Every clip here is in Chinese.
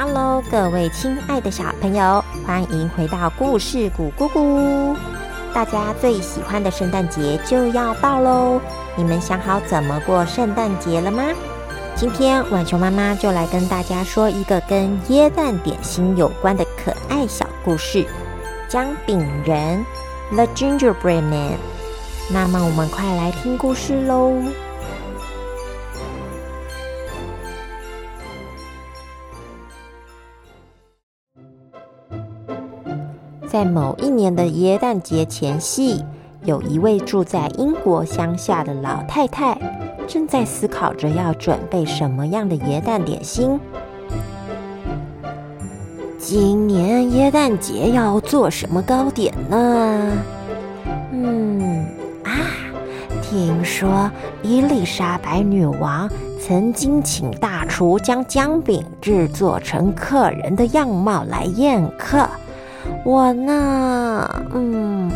Hello，各位亲爱的小朋友，欢迎回到故事谷姑姑。大家最喜欢的圣诞节就要到喽，你们想好怎么过圣诞节了吗？今天晚球妈妈就来跟大家说一个跟椰蛋点心有关的可爱小故事——姜饼人 （The Gingerbread Man）。那么我们快来听故事喽！在某一年的耶诞节前夕，有一位住在英国乡下的老太太，正在思考着要准备什么样的耶诞点心。今年耶诞节要做什么糕点呢？嗯啊，听说伊丽莎白女王曾经请大厨将姜饼制作成客人的样貌来宴客。我呢，嗯，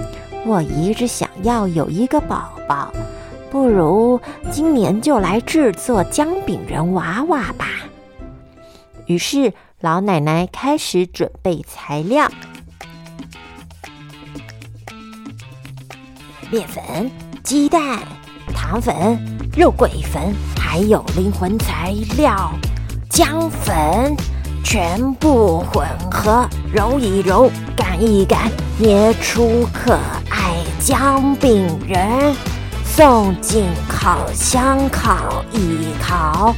我一直想要有一个宝宝，不如今年就来制作姜饼人娃娃吧。于是老奶奶开始准备材料：面粉、鸡蛋、糖粉、肉桂粉，还有灵魂材料姜粉。全部混合，揉一揉，擀一擀，捏出可爱姜饼人，送进烤箱烤一烤。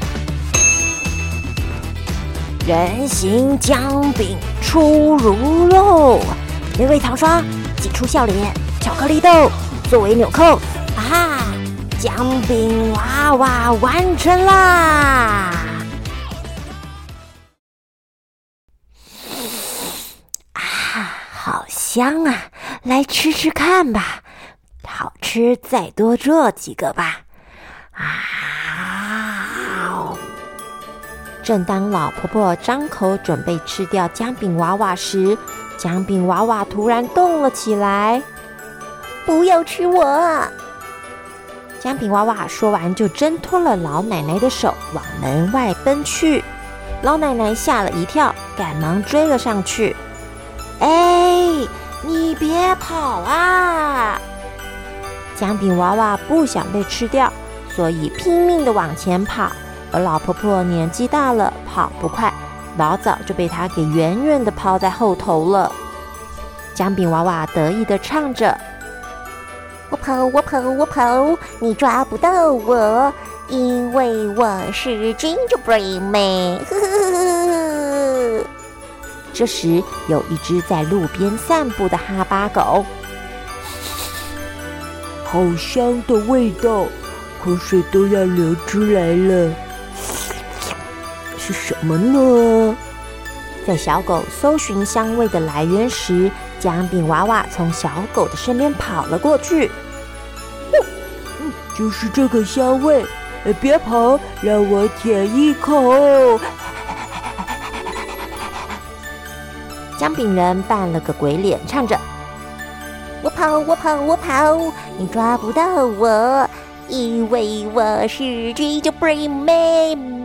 人形姜饼出炉喽！美味糖霜挤出笑脸，巧克力豆作为纽扣，啊哈，姜饼娃娃完成啦！香啊，来吃吃看吧，好吃再多做几个吧。啊！正当老婆婆张口准备吃掉姜饼娃娃时，姜饼娃娃突然动了起来。不要吃我！姜饼娃娃说完就挣脱了老奶奶的手，往门外奔去。老奶奶吓了一跳，赶忙追了上去。你别跑啊！姜饼娃娃不想被吃掉，所以拼命的往前跑。而老婆婆年纪大了，跑不快，老早就被她给远远的抛在后头了。姜饼娃娃得意的唱着：“我跑，我跑，我跑，你抓不到我，因为我是 Gingerbread Man。” 这时，有一只在路边散步的哈巴狗，好香的味道，口水都要流出来了。是什么呢？在小狗搜寻香味的来源时，姜饼娃娃从小狗的身边跑了过去。嗯，就是这个香味。别跑，让我舔一口。姜饼人扮了个鬼脸，唱着：“我跑，我跑，我跑，你抓不到我，因为我是 Gingerbread Man。”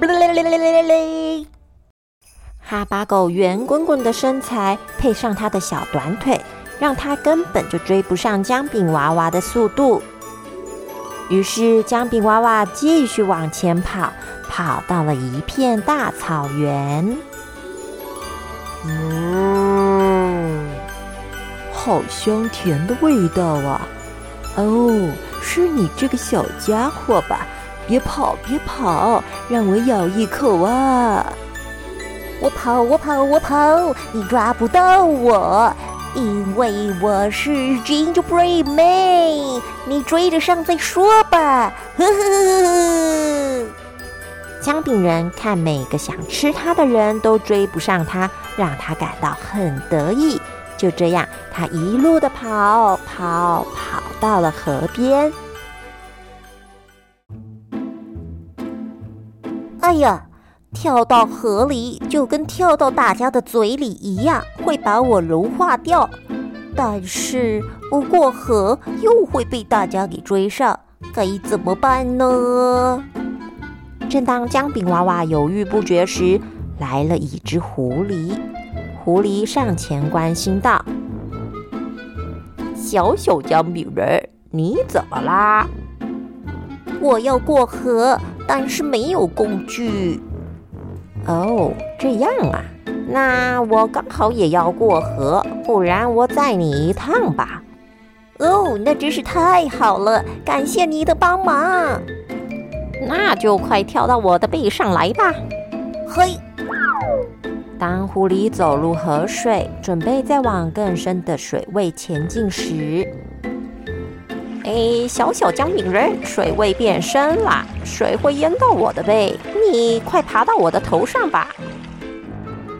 哈巴狗圆滚滚的身材配上它的小短腿，让它根本就追不上姜饼娃娃的速度。于是姜饼娃娃继续往前跑，跑到了一片大草原。嗯，好香甜的味道啊！哦，是你这个小家伙吧？别跑，别跑，让我咬一口啊！我跑，我跑，我跑，你抓不到我，因为我是 Gingerbread Man。你追得上再说吧！呵呵呵呵。姜饼人看每个想吃它的人都追不上他，让他感到很得意。就这样，他一路的跑跑跑到了河边。哎呀，跳到河里就跟跳到大家的嘴里一样，会把我融化掉。但是不过河又会被大家给追上，该怎么办呢？正当姜饼娃娃犹豫不决时，来了一只狐狸。狐狸上前关心道：“小小姜饼人，你怎么啦？”“我要过河，但是没有工具。”“哦，这样啊，那我刚好也要过河，不然我载你一趟吧。”“哦，那真是太好了，感谢你的帮忙。”“那就快跳到我的背上来吧。”“嘿。”当狐狸走入河水，准备再往更深的水位前进时，哎，小小姜饼人，水位变深了，水会淹到我的背，你快爬到我的头上吧！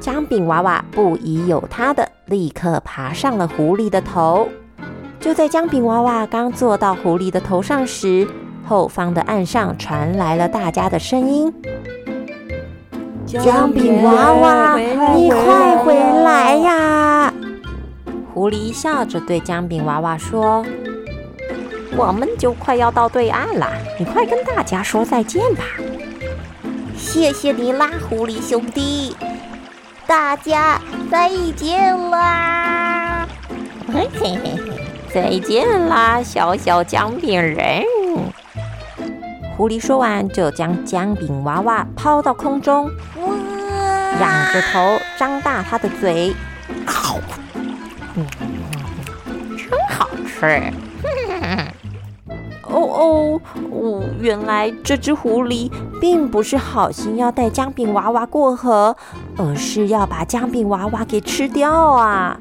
姜饼娃娃不疑有他的，立刻爬上了狐狸的头。就在姜饼娃娃刚坐到狐狸的头上时，后方的岸上传来了大家的声音。姜饼娃娃，你快回来呀！狐狸笑着对姜饼娃娃说：“我们就快要到对岸了，你快跟大家说再见吧。”谢谢你啦，狐狸兄弟！大家再见啦！嘿嘿嘿嘿，再见啦，小小姜饼人！狐狸说完，就将姜饼娃娃抛到空中，仰着头，张大它的嘴，嗯，真好吃。哦哦哦！原来这只狐狸并不是好心要带姜饼娃娃过河，而是要把姜饼娃娃给吃掉啊！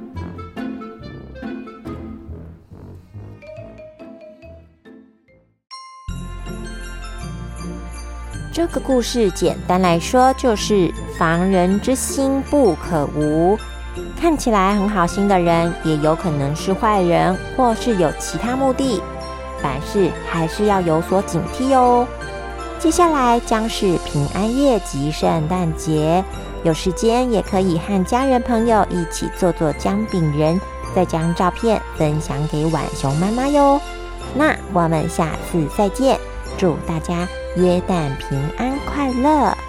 这个故事简单来说，就是防人之心不可无。看起来很好心的人，也有可能是坏人，或是有其他目的。凡事还是要有所警惕哦。接下来将是平安夜及圣诞节，有时间也可以和家人朋友一起做做姜饼人，再将照片分享给浣熊妈妈哟。那我们下次再见，祝大家。耶诞平安快乐。